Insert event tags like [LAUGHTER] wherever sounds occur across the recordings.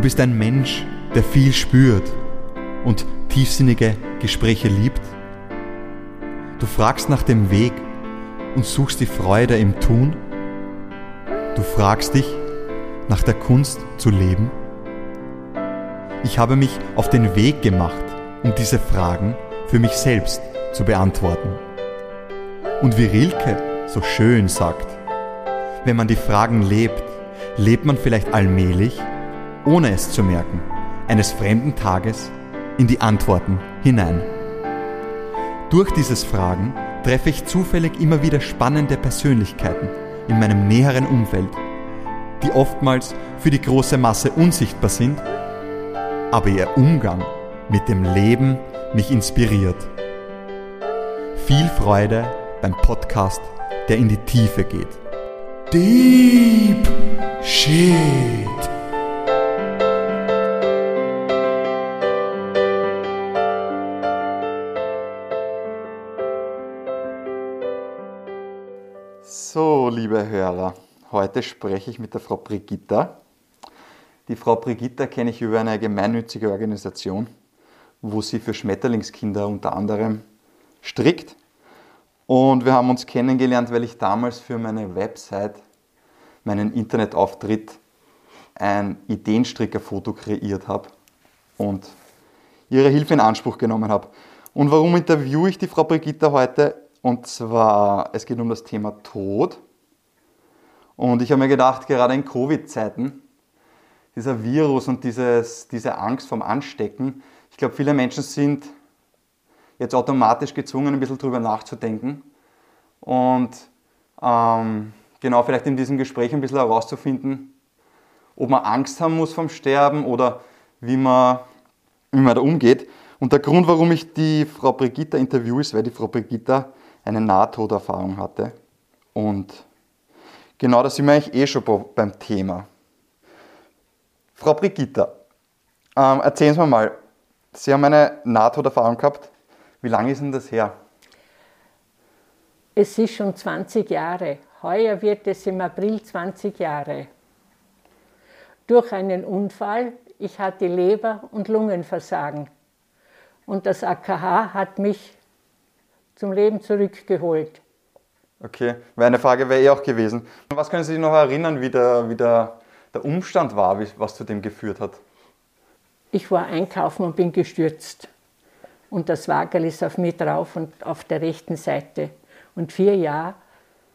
Du bist ein Mensch, der viel spürt und tiefsinnige Gespräche liebt. Du fragst nach dem Weg und suchst die Freude im Tun. Du fragst dich nach der Kunst zu leben. Ich habe mich auf den Weg gemacht, um diese Fragen für mich selbst zu beantworten. Und wie Rilke so schön sagt, wenn man die Fragen lebt, lebt man vielleicht allmählich, ohne es zu merken, eines fremden Tages in die Antworten hinein. Durch dieses Fragen treffe ich zufällig immer wieder spannende Persönlichkeiten in meinem näheren Umfeld, die oftmals für die große Masse unsichtbar sind, aber ihr Umgang mit dem Leben mich inspiriert. Viel Freude beim Podcast, der in die Tiefe geht. Deep Shit. Liebe Hörer, heute spreche ich mit der Frau Brigitta. Die Frau Brigitta kenne ich über eine gemeinnützige Organisation, wo sie für Schmetterlingskinder unter anderem strickt. Und wir haben uns kennengelernt, weil ich damals für meine Website, meinen Internetauftritt, ein Ideenstrickerfoto kreiert habe und ihre Hilfe in Anspruch genommen habe. Und warum interviewe ich die Frau Brigitta heute? Und zwar, es geht um das Thema Tod. Und ich habe mir gedacht, gerade in Covid-Zeiten, dieser Virus und dieses, diese Angst vom Anstecken, ich glaube, viele Menschen sind jetzt automatisch gezwungen, ein bisschen drüber nachzudenken und ähm, genau vielleicht in diesem Gespräch ein bisschen herauszufinden, ob man Angst haben muss vom Sterben oder wie man, wie man da umgeht. Und der Grund, warum ich die Frau Brigitta interviewe, ist, weil die Frau Brigitta eine Nahtoderfahrung hatte. Und genau da sind wir eigentlich eh schon beim Thema. Frau Brigitta, ähm, erzählen Sie mir mal, Sie haben eine Nahtoderfahrung gehabt. Wie lange ist denn das her? Es ist schon 20 Jahre. Heuer wird es im April 20 Jahre. Durch einen Unfall, ich hatte Leber- und Lungenversagen. Und das AKH hat mich zum Leben zurückgeholt. Okay, wäre eine Frage wäre eh auch gewesen. Was können Sie sich noch erinnern, wie der, wie der, der Umstand war, was zu dem geführt hat? Ich war einkaufen und bin gestürzt. Und das Wagel ist auf mir drauf und auf der rechten Seite. Und vier Jahre,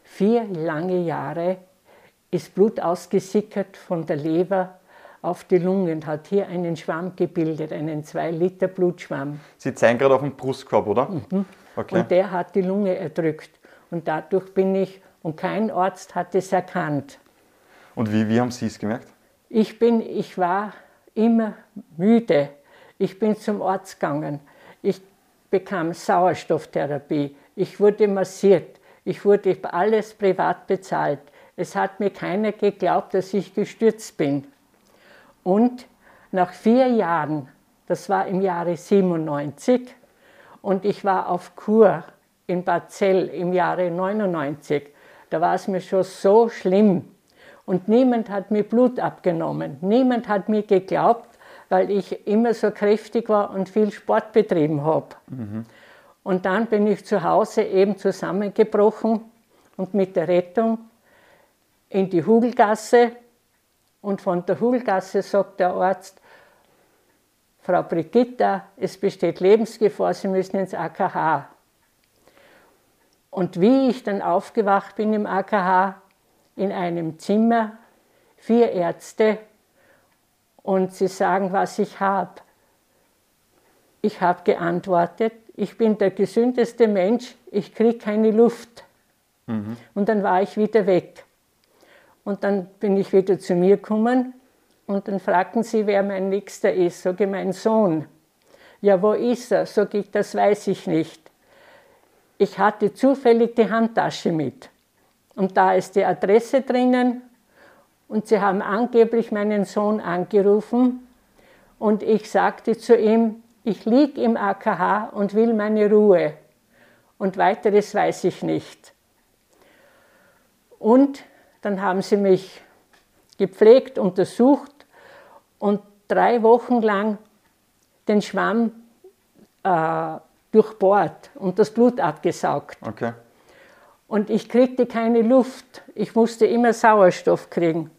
vier lange Jahre ist Blut ausgesickert von der Leber auf die Lungen, hat hier einen Schwamm gebildet, einen 2 Liter Blutschwamm. Sie zeigen gerade auf den Brustkorb, oder? Mhm. Okay. Und der hat die Lunge erdrückt. Und dadurch bin ich, und kein Arzt hat es erkannt. Und wie, wie haben Sie es gemerkt? Ich, bin, ich war immer müde. Ich bin zum Arzt gegangen. Ich bekam Sauerstofftherapie. Ich wurde massiert. Ich wurde alles privat bezahlt. Es hat mir keiner geglaubt, dass ich gestürzt bin. Und nach vier Jahren, das war im Jahre 97, und ich war auf Kur in Bad Zell im Jahre 99. Da war es mir schon so schlimm. Und niemand hat mir Blut abgenommen. Niemand hat mir geglaubt, weil ich immer so kräftig war und viel Sport betrieben habe. Mhm. Und dann bin ich zu Hause eben zusammengebrochen und mit der Rettung in die Hugelgasse. Und von der Hugelgasse sagt der Arzt, Frau Brigitta, es besteht Lebensgefahr, Sie müssen ins AKH. Und wie ich dann aufgewacht bin im AKH, in einem Zimmer, vier Ärzte, und sie sagen, was ich habe. Ich habe geantwortet, ich bin der gesündeste Mensch, ich kriege keine Luft. Mhm. Und dann war ich wieder weg. Und dann bin ich wieder zu mir gekommen und dann fragten sie, wer mein Nächster ist. Sag ich, mein Sohn. Ja, wo ist er? Sag ich, das weiß ich nicht. Ich hatte zufällig die Handtasche mit. Und da ist die Adresse drinnen. Und sie haben angeblich meinen Sohn angerufen. Und ich sagte zu ihm, ich liege im AKH und will meine Ruhe. Und weiteres weiß ich nicht. Und dann haben sie mich gepflegt, untersucht und drei Wochen lang den Schwamm äh, durchbohrt und das Blut abgesaugt. Okay. Und ich kriegte keine Luft. Ich musste immer Sauerstoff kriegen.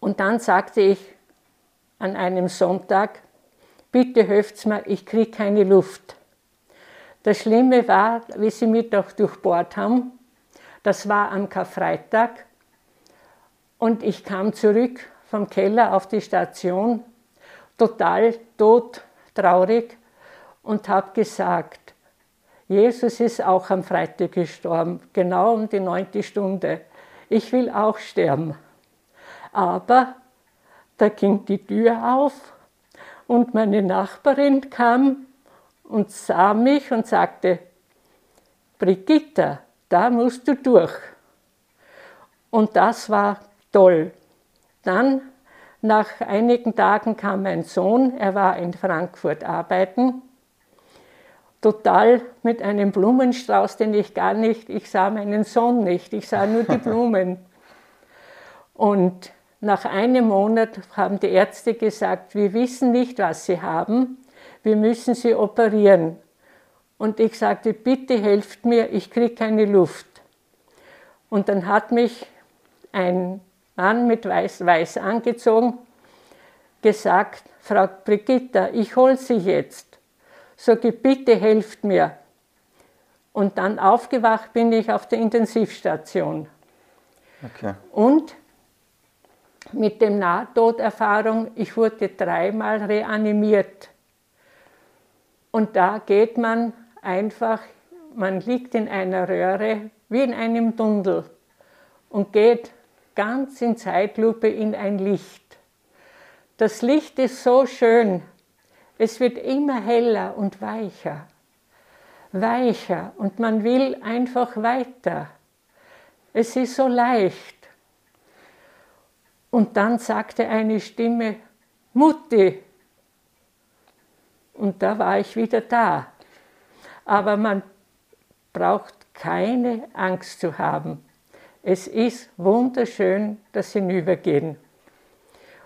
Und dann sagte ich an einem Sonntag, bitte helft's mir, ich kriege keine Luft. Das Schlimme war, wie sie mich doch durchbohrt haben, das war am Karfreitag und ich kam zurück vom Keller auf die Station, total tot, traurig und habe gesagt, Jesus ist auch am Freitag gestorben, genau um die neunte Stunde. Ich will auch sterben. Aber da ging die Tür auf und meine Nachbarin kam und sah mich und sagte, Brigitta, da musst du durch. Und das war toll. Dann, nach einigen Tagen kam mein Sohn, er war in Frankfurt arbeiten total mit einem Blumenstrauß, den ich gar nicht, ich sah meinen Sohn nicht, ich sah nur die [LAUGHS] Blumen. Und nach einem Monat haben die Ärzte gesagt, wir wissen nicht, was sie haben, wir müssen sie operieren. Und ich sagte, bitte helft mir, ich kriege keine Luft. Und dann hat mich ein Mann mit weiß, weiß angezogen gesagt, Frau Brigitta, ich hole Sie jetzt sage bitte helft mir. Und dann aufgewacht bin ich auf der Intensivstation. Okay. Und mit dem Nahtoderfahrung, ich wurde dreimal reanimiert. Und da geht man einfach, man liegt in einer Röhre wie in einem Tunnel und geht ganz in Zeitlupe in ein Licht. Das Licht ist so schön, es wird immer heller und weicher, weicher und man will einfach weiter. Es ist so leicht. Und dann sagte eine Stimme, Mutti. Und da war ich wieder da. Aber man braucht keine Angst zu haben. Es ist wunderschön, das Hinübergehen.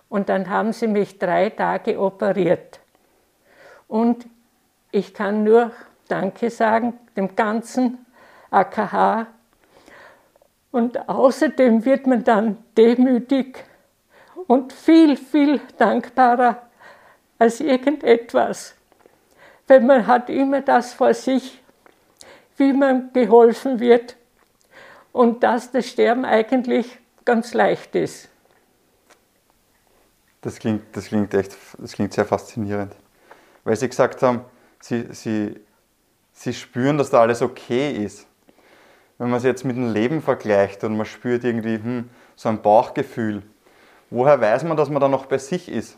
Und dann haben sie mich drei Tage operiert. Und ich kann nur Danke sagen dem ganzen AKH. Und außerdem wird man dann demütig und viel, viel dankbarer als irgendetwas. Weil man hat immer das vor sich, wie man geholfen wird und dass das Sterben eigentlich ganz leicht ist. Das klingt, das klingt echt, das klingt sehr faszinierend weil sie gesagt haben, sie, sie, sie spüren, dass da alles okay ist. Wenn man es jetzt mit dem Leben vergleicht und man spürt irgendwie hm, so ein Bauchgefühl, woher weiß man, dass man da noch bei sich ist?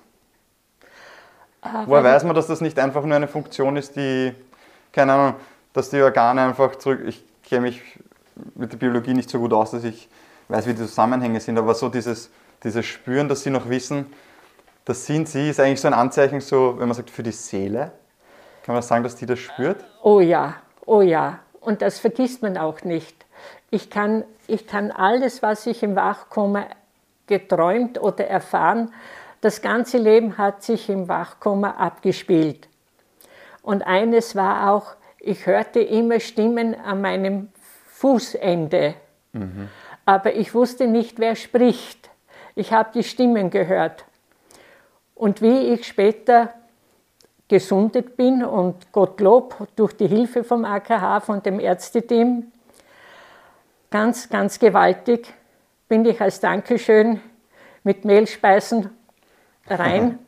Ah, woher weiß man, dass das nicht einfach nur eine Funktion ist, die, keine Ahnung, dass die Organe einfach zurück, ich kenne mich mit der Biologie nicht so gut aus, dass ich weiß, wie die Zusammenhänge sind, aber so dieses, dieses Spüren, dass sie noch wissen, das sind sie, ist eigentlich so ein Anzeichen, so, wenn man sagt, für die Seele. Kann man sagen, dass die das spürt? Oh ja, oh ja. Und das vergisst man auch nicht. Ich kann, ich kann alles, was ich im Wachkoma geträumt oder erfahren, das ganze Leben hat sich im Wachkoma abgespielt. Und eines war auch, ich hörte immer Stimmen an meinem Fußende. Mhm. Aber ich wusste nicht, wer spricht. Ich habe die Stimmen gehört. Und wie ich später gesundet bin und Gottlob durch die Hilfe vom AKH, von dem Ärzteteam, ganz, ganz gewaltig, bin ich als Dankeschön mit Mehlspeisen rein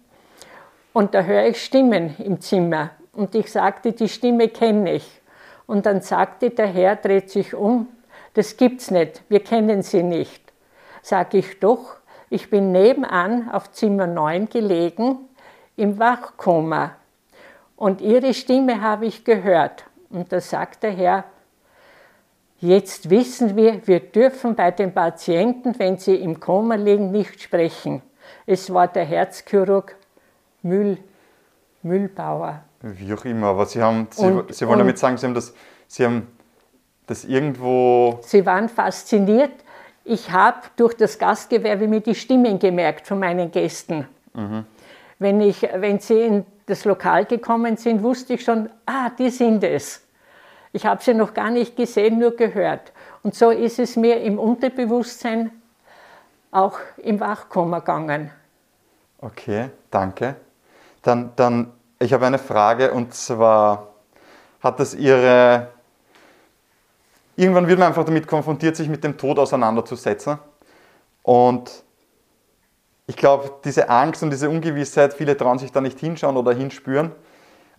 und da höre ich Stimmen im Zimmer und ich sagte, die Stimme kenne ich. Und dann sagte der Herr, dreht sich um, das gibt's nicht, wir kennen sie nicht. Sag ich doch, ich bin nebenan auf Zimmer 9 gelegen im Wachkoma und ihre Stimme habe ich gehört. Und da sagt der Herr, jetzt wissen wir, wir dürfen bei den Patienten, wenn sie im Koma liegen, nicht sprechen. Es war der Herzchirurg Müll, Müllbauer. Wie auch immer, aber Sie, haben, Sie, und, sie wollen damit sagen, Sie haben, das, sie haben das irgendwo... Sie waren fasziniert ich habe durch das Gastgewerbe mir die Stimmen gemerkt von meinen Gästen. Mhm. Wenn, ich, wenn sie in das Lokal gekommen sind, wusste ich schon, ah, die sind es. Ich habe sie noch gar nicht gesehen, nur gehört. Und so ist es mir im Unterbewusstsein auch im Wachkoma gegangen. Okay, danke. Dann, dann ich habe eine Frage und zwar hat das Ihre. Irgendwann wird man einfach damit konfrontiert, sich mit dem Tod auseinanderzusetzen. Und ich glaube, diese Angst und diese Ungewissheit, viele trauen sich da nicht hinschauen oder hinspüren,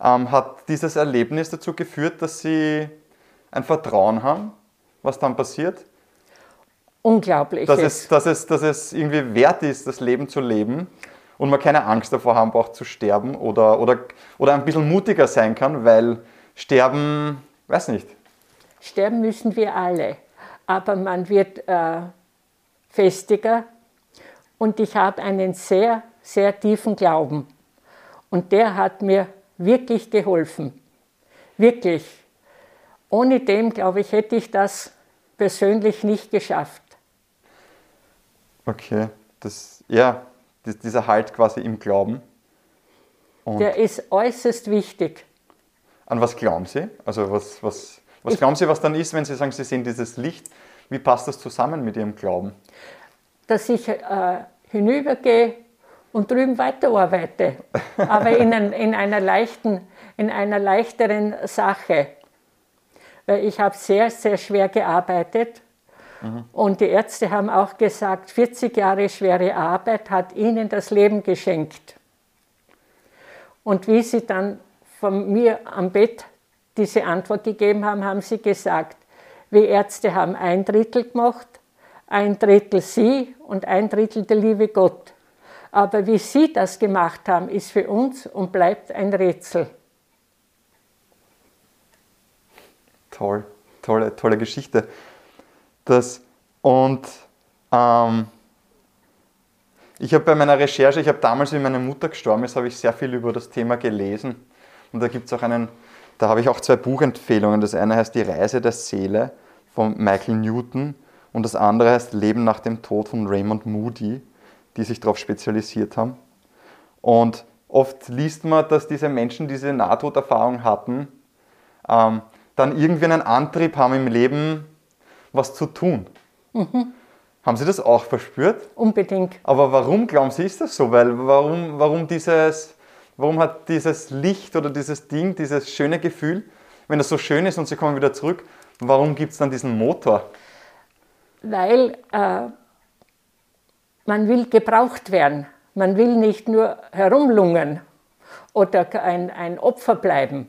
ähm, hat dieses Erlebnis dazu geführt, dass Sie ein Vertrauen haben, was dann passiert. Unglaublich. Dass es, dass, es, dass es irgendwie wert ist, das Leben zu leben und man keine Angst davor haben braucht zu sterben oder, oder, oder ein bisschen mutiger sein kann, weil sterben, weiß nicht. Sterben müssen wir alle, aber man wird äh, festiger und ich habe einen sehr, sehr tiefen Glauben und der hat mir wirklich geholfen, wirklich. Ohne dem, glaube ich, hätte ich das persönlich nicht geschafft. Okay, das, ja, dieser Halt quasi im Glauben. Und Der ist äußerst wichtig. An was glauben Sie? Also was, was, was glauben Sie, was dann ist, wenn Sie sagen, Sie sehen dieses Licht? Wie passt das zusammen mit Ihrem Glauben? Dass ich äh, hinübergehe und drüben weiterarbeite, [LAUGHS] aber in, ein, in, einer leichten, in einer leichteren Sache. Weil ich habe sehr, sehr schwer gearbeitet und die Ärzte haben auch gesagt, 40 Jahre schwere Arbeit hat ihnen das Leben geschenkt. Und wie sie dann von mir am Bett diese Antwort gegeben haben, haben sie gesagt, wir Ärzte haben ein Drittel gemacht, ein Drittel Sie und ein Drittel der liebe Gott. Aber wie Sie das gemacht haben, ist für uns und bleibt ein Rätsel. Toll, tolle, tolle Geschichte. Das, und ähm, ich habe bei meiner Recherche, ich habe damals, wie meine Mutter gestorben ist, habe ich sehr viel über das Thema gelesen. Und da gibt es auch einen, da habe ich auch zwei Buchempfehlungen. Das eine heißt Die Reise der Seele von Michael Newton und das andere heißt Leben nach dem Tod von Raymond Moody, die sich darauf spezialisiert haben. Und oft liest man, dass diese Menschen diese Nahtoderfahrung hatten, ähm, dann irgendwie einen Antrieb haben im Leben, was zu tun. Mhm. Haben Sie das auch verspürt? Unbedingt. Aber warum glauben Sie, ist das so? Weil warum, warum, dieses, warum hat dieses Licht oder dieses Ding, dieses schöne Gefühl, wenn das so schön ist und Sie kommen wieder zurück, warum gibt es dann diesen Motor? Weil äh, man will gebraucht werden. Man will nicht nur herumlungern oder ein, ein Opfer bleiben.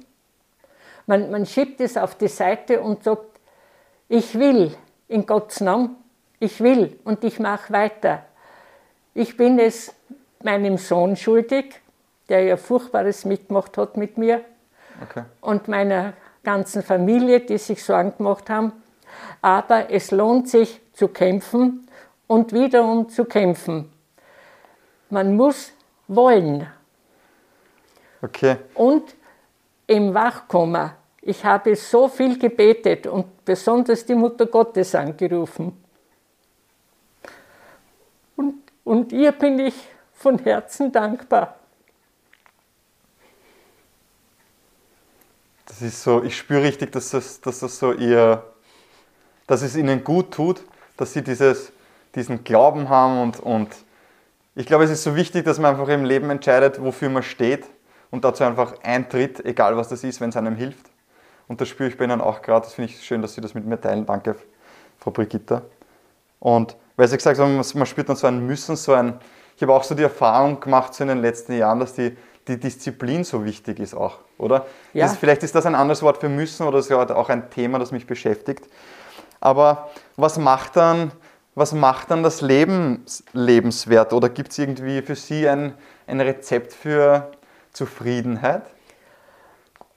Man, man schiebt es auf die Seite und sagt, ich will in Gottes Namen, ich will und ich mache weiter. Ich bin es meinem Sohn schuldig, der ja Furchtbares mitgemacht hat mit mir okay. und meiner ganzen Familie, die sich Sorgen gemacht haben. Aber es lohnt sich zu kämpfen und wiederum zu kämpfen. Man muss wollen. Okay. Und im Wachkommen ich habe so viel gebetet und besonders die Mutter Gottes angerufen. Und, und ihr bin ich von Herzen dankbar. Das ist so, ich spüre richtig, dass das, dass das so ihr, dass es ihnen gut tut, dass sie dieses, diesen Glauben haben und, und ich glaube, es ist so wichtig, dass man einfach im Leben entscheidet, wofür man steht und dazu einfach eintritt, egal was das ist, wenn es einem hilft. Und das spüre ich bei Ihnen auch gerade. Das finde ich schön, dass Sie das mit mir teilen. Danke, Frau Brigitta. Und weil Sie gesagt haben, man spürt dann so ein Müssen, so ein. Ich habe auch so die Erfahrung gemacht so in den letzten Jahren, dass die, die Disziplin so wichtig ist auch, oder? Ja. Das, vielleicht ist das ein anderes Wort für müssen oder ist ja auch ein Thema, das mich beschäftigt. Aber was macht dann, was macht dann das Leben lebenswert? Oder gibt es irgendwie für Sie ein, ein Rezept für Zufriedenheit?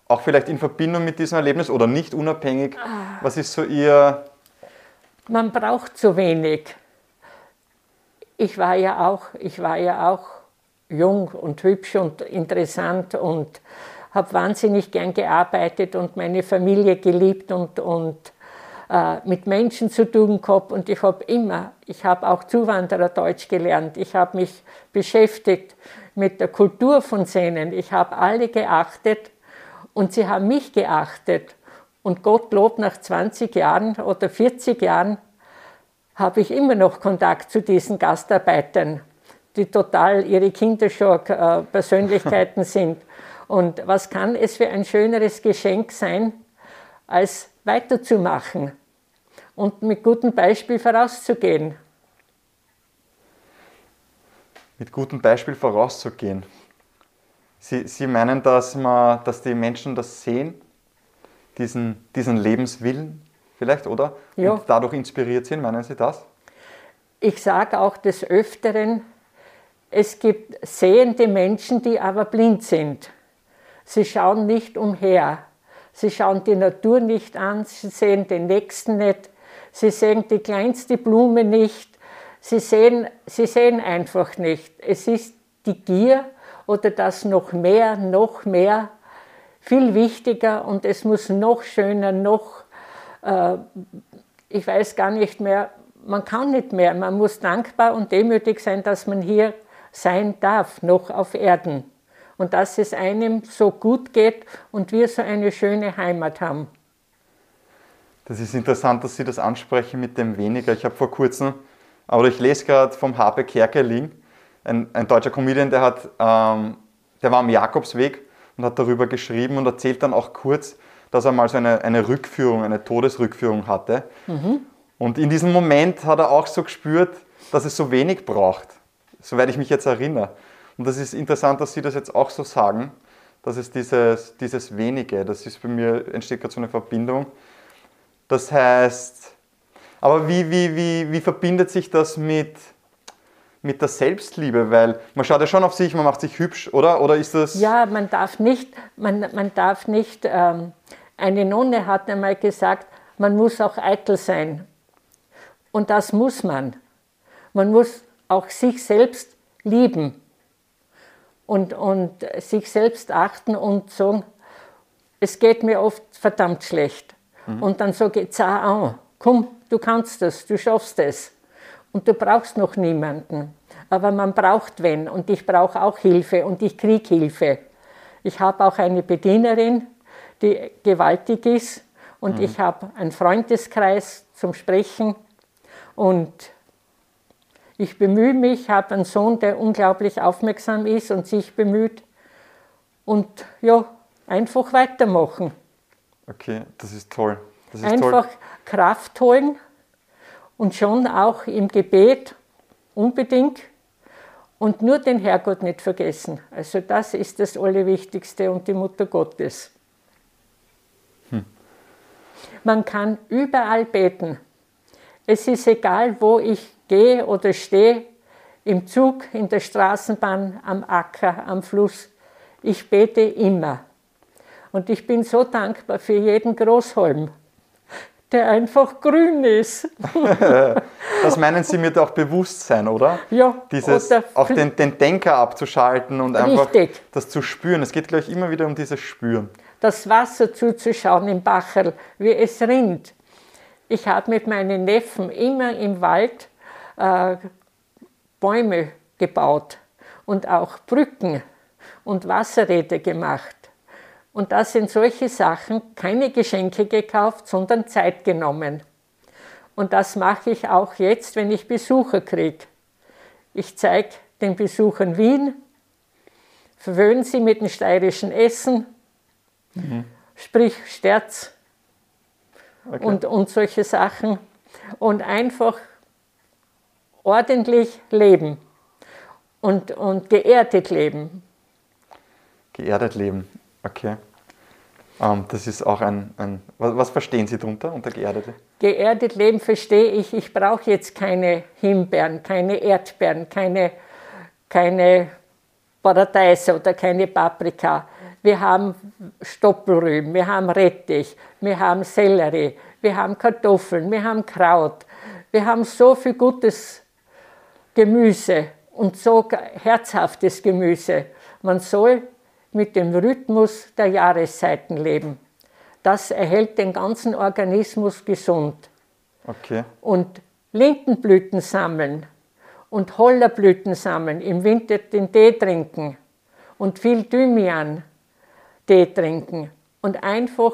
Auch vielleicht in Verbindung mit diesem Erlebnis oder nicht unabhängig. Ah. Was ist so Ihr... Man braucht zu wenig. Ich war ja auch, ich war ja auch jung und hübsch und interessant und habe wahnsinnig gern gearbeitet und meine Familie geliebt und, und äh, mit Menschen zu tun gehabt. Und ich habe immer, ich habe auch Zuwanderer Deutsch gelernt. Ich habe mich beschäftigt mit der Kultur von Sehnen. Ich habe alle geachtet und sie haben mich geachtet. Und Gottlob, nach 20 Jahren oder 40 Jahren habe ich immer noch Kontakt zu diesen Gastarbeitern, die total ihre Kinderschock-Persönlichkeiten [LAUGHS] sind. Und was kann es für ein schöneres Geschenk sein, als weiterzumachen und mit gutem Beispiel vorauszugehen? Mit gutem Beispiel vorauszugehen. Sie, Sie meinen, dass, man, dass die Menschen das sehen, diesen, diesen Lebenswillen vielleicht, oder? Ja. Und dadurch inspiriert sind, meinen Sie das? Ich sage auch des Öfteren, es gibt sehende Menschen, die aber blind sind. Sie schauen nicht umher. Sie schauen die Natur nicht an, sie sehen den Nächsten nicht, sie sehen die kleinste Blume nicht, sie sehen, sie sehen einfach nicht. Es ist die Gier oder das noch mehr, noch mehr viel wichtiger und es muss noch schöner, noch, äh, ich weiß gar nicht mehr, man kann nicht mehr, man muss dankbar und demütig sein, dass man hier sein darf, noch auf Erden. Und dass es einem so gut geht und wir so eine schöne Heimat haben. Das ist interessant, dass Sie das ansprechen mit dem weniger. Ich habe vor kurzem, oder ich lese gerade vom Habe Kerkeling, ein, ein deutscher Comedian, der, hat, ähm, der war am Jakobsweg und hat darüber geschrieben und erzählt dann auch kurz, dass er mal so eine, eine Rückführung, eine Todesrückführung hatte. Mhm. Und in diesem Moment hat er auch so gespürt, dass es so wenig braucht, soweit ich mich jetzt erinnere. Und das ist interessant, dass Sie das jetzt auch so sagen, dass es dieses, dieses Wenige, das ist bei mir, entsteht gerade so eine Verbindung. Das heißt, aber wie, wie, wie, wie verbindet sich das mit, mit der Selbstliebe? Weil man schaut ja schon auf sich, man macht sich hübsch, oder? Oder ist das. Ja, man darf nicht, man, man darf nicht, ähm, eine Nonne hat einmal gesagt, man muss auch eitel sein. Und das muss man. Man muss auch sich selbst lieben und, und sich selbst achten und sagen, es geht mir oft verdammt schlecht. Mhm. Und dann sage ich, zah an, komm, du kannst das, du schaffst es. Und du brauchst noch niemanden. Aber man braucht wen und ich brauche auch Hilfe und ich kriege Hilfe. Ich habe auch eine Bedienerin, die gewaltig ist und mhm. ich habe einen Freundeskreis zum Sprechen und ich bemühe mich, habe einen Sohn, der unglaublich aufmerksam ist und sich bemüht und ja, einfach weitermachen. Okay, das ist toll. Das ist einfach toll. Kraft holen und schon auch im Gebet unbedingt und nur den Herrgott nicht vergessen. Also das ist das Allerwichtigste und die Mutter Gottes. Hm. Man kann überall beten. Es ist egal, wo ich gehe oder stehe, im Zug, in der Straßenbahn, am Acker, am Fluss. Ich bete immer. Und ich bin so dankbar für jeden Großholm, der einfach grün ist. [LAUGHS] das meinen Sie mit auch Bewusstsein, oder? Ja. Dieses, auch den, den, Denker abzuschalten und einfach richtig. das zu spüren. Es geht gleich immer wieder um dieses Spüren. Das Wasser zuzuschauen im Bacherl, wie es rinnt. Ich habe mit meinen Neffen immer im Wald äh, Bäume gebaut und auch Brücken und Wasserräder gemacht. Und das sind solche Sachen, keine Geschenke gekauft, sondern Zeit genommen. Und das mache ich auch jetzt, wenn ich Besucher kriege. Ich zeige den Besuchern Wien, verwöhne sie mit dem steirischen Essen, mhm. sprich Sterz okay. und, und solche Sachen. Und einfach ordentlich leben und, und geerdet leben. Geerdet leben, okay. Ähm, das ist auch ein, ein was, was, verstehen Sie darunter unter geerdete? Geerdet leben verstehe ich, ich brauche jetzt keine Himbeeren, keine Erdbeeren, keine, keine Paradeise oder keine Paprika. Wir haben Stoppelrüben, wir haben Rettich, wir haben Sellerie, wir haben Kartoffeln, wir haben Kraut. Wir haben so viel Gutes Gemüse und so herzhaftes Gemüse. Man soll mit dem Rhythmus der Jahreszeiten leben. Das erhält den ganzen Organismus gesund. Okay. Und Lindenblüten sammeln und Hollerblüten sammeln, im Winter den Tee trinken und viel Thymian Tee trinken und einfach,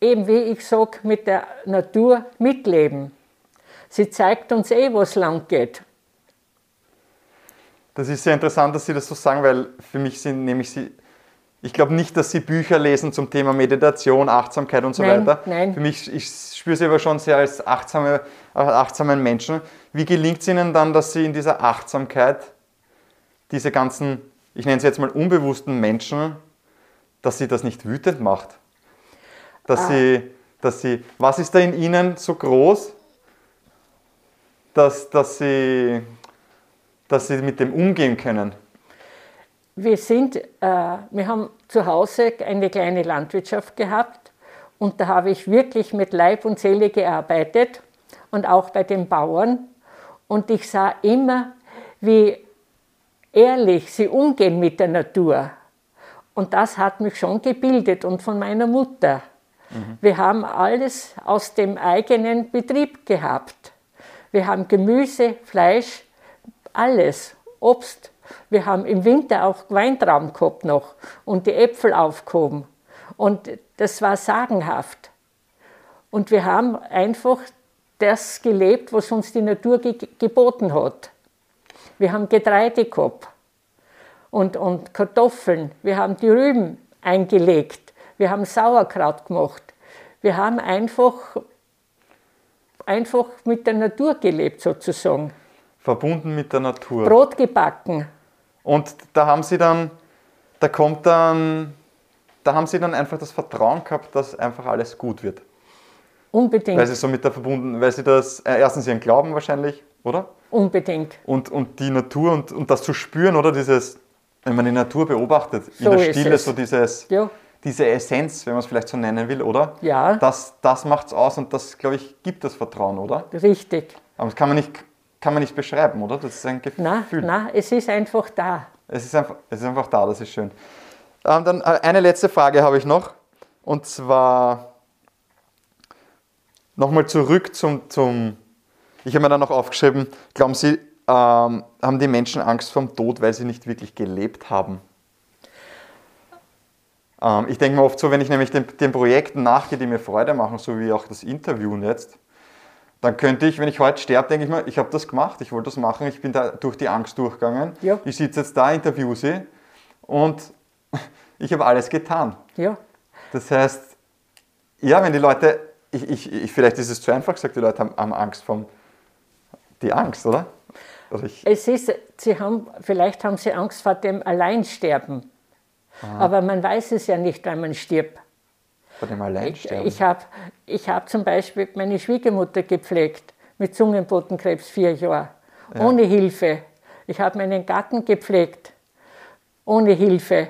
eben wie ich sage, mit der Natur mitleben. Sie zeigt uns eh, wo es lang geht. Das ist sehr interessant, dass Sie das so sagen, weil für mich sind nämlich Sie, ich glaube nicht, dass Sie Bücher lesen zum Thema Meditation, Achtsamkeit und so Nein, weiter. nein. Für mich, ich spüre Sie aber schon sehr als achtsame, achtsamen Menschen. Wie gelingt es Ihnen dann, dass Sie in dieser Achtsamkeit diese ganzen, ich nenne sie jetzt mal unbewussten Menschen, dass Sie das nicht wütend macht? Dass Ah. Sie, dass Sie, was ist da in Ihnen so groß, dass, dass, Sie, dass Sie mit dem umgehen können? Wir, sind, äh, wir haben zu Hause eine kleine Landwirtschaft gehabt und da habe ich wirklich mit Leib und Seele gearbeitet und auch bei den Bauern. Und ich sah immer, wie ehrlich sie umgehen mit der Natur. Und das hat mich schon gebildet und von meiner Mutter. Wir haben alles aus dem eigenen Betrieb gehabt. Wir haben Gemüse, Fleisch, alles, Obst. Wir haben im Winter auch Weintrauben gehabt noch und die Äpfel aufgehoben. Und das war sagenhaft. Und wir haben einfach das gelebt, was uns die Natur ge geboten hat. Wir haben Getreide gehabt und, und Kartoffeln. Wir haben die Rüben eingelegt. Wir haben Sauerkraut gemacht. Wir haben einfach, einfach mit der Natur gelebt, sozusagen. Verbunden mit der Natur. Brot gebacken. Und da haben sie dann, da kommt dann, da haben sie dann einfach das Vertrauen gehabt, dass einfach alles gut wird. Unbedingt. Weil sie so mit der verbunden, weil sie das, äh, erstens ihren Glauben wahrscheinlich, oder? Unbedingt. Und, und die Natur und, und das zu spüren, oder? Dieses, wenn man die Natur beobachtet, in So der ist Stille, so dieses, Ja. diese Essenz, wenn man es vielleicht so nennen will, oder? Ja. Das, das macht es aus und das, glaube ich, gibt das Vertrauen, oder? Richtig. Aber das kann man nicht, kann man nicht beschreiben, oder? Das ist ein Gefühl. Na, na, es ist einfach da. Es ist einfach, es ist einfach da, das ist schön. Ähm, dann äh, eine letzte Frage habe ich noch. Und zwar nochmal zurück zum, zum ich habe mir dann noch aufgeschrieben, glauben Sie, ähm, haben die Menschen Angst vom Tod, weil sie nicht wirklich gelebt haben? Ähm, ich denke mir oft so, wenn ich nämlich den, den Projekten nachgehe, die mir Freude machen, so wie auch das Interviewen jetzt, dann könnte ich, wenn ich heute sterbe, denke ich mir, ich habe das gemacht, ich wollte das machen, ich bin da durch die Angst durchgegangen. Ja. Ich sitze jetzt da, interview sie und [LAUGHS] ich habe alles getan. Ja. Das heißt, ja, wenn die Leute, ich, ich, ich, vielleicht ist es zu einfach gesagt, die Leute haben, haben Angst vom, die Angst, oder? Also ich, Es ist, sie haben, vielleicht haben sie Angst vor dem Alleinsterben. Aber man weiß es ja nicht, wenn man stirbt. bei dem Ich, Alleinsterben. ich habe ich hab zum Beispiel meine Schwiegermutter gepflegt mit Zungenbotenkrebs vier Jahre, ohne Hilfe. Ich habe meinen Gatten gepflegt, ohne Hilfe.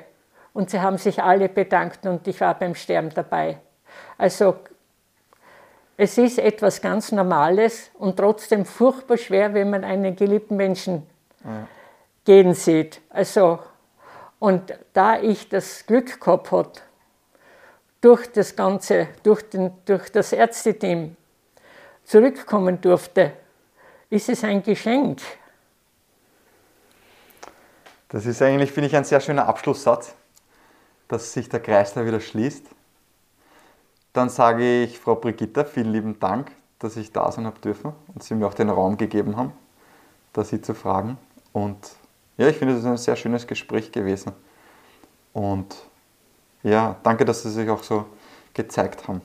Und sie haben sich alle bedankt und ich war beim Sterben dabei. Also es ist etwas ganz Normales und trotzdem furchtbar schwer, wenn man einen geliebten Menschen gehen sieht. Also, und da ich das Glück gehabt habe, durch das Ganze, durch, den, durch das Ärzteteam zurückkommen durfte, ist es ein Geschenk. Das ist eigentlich, finde ich, ein sehr schöner Abschlusssatz, dass sich der Kreis da wieder schließt. Dann sage ich Frau Brigitta, vielen lieben Dank, dass ich da sein habe dürfen und Sie mir auch den Raum gegeben haben, da Sie zu fragen. Und ja, ich finde, es ist ein sehr schönes Gespräch gewesen. Und ja, danke, dass Sie sich auch so gezeigt haben.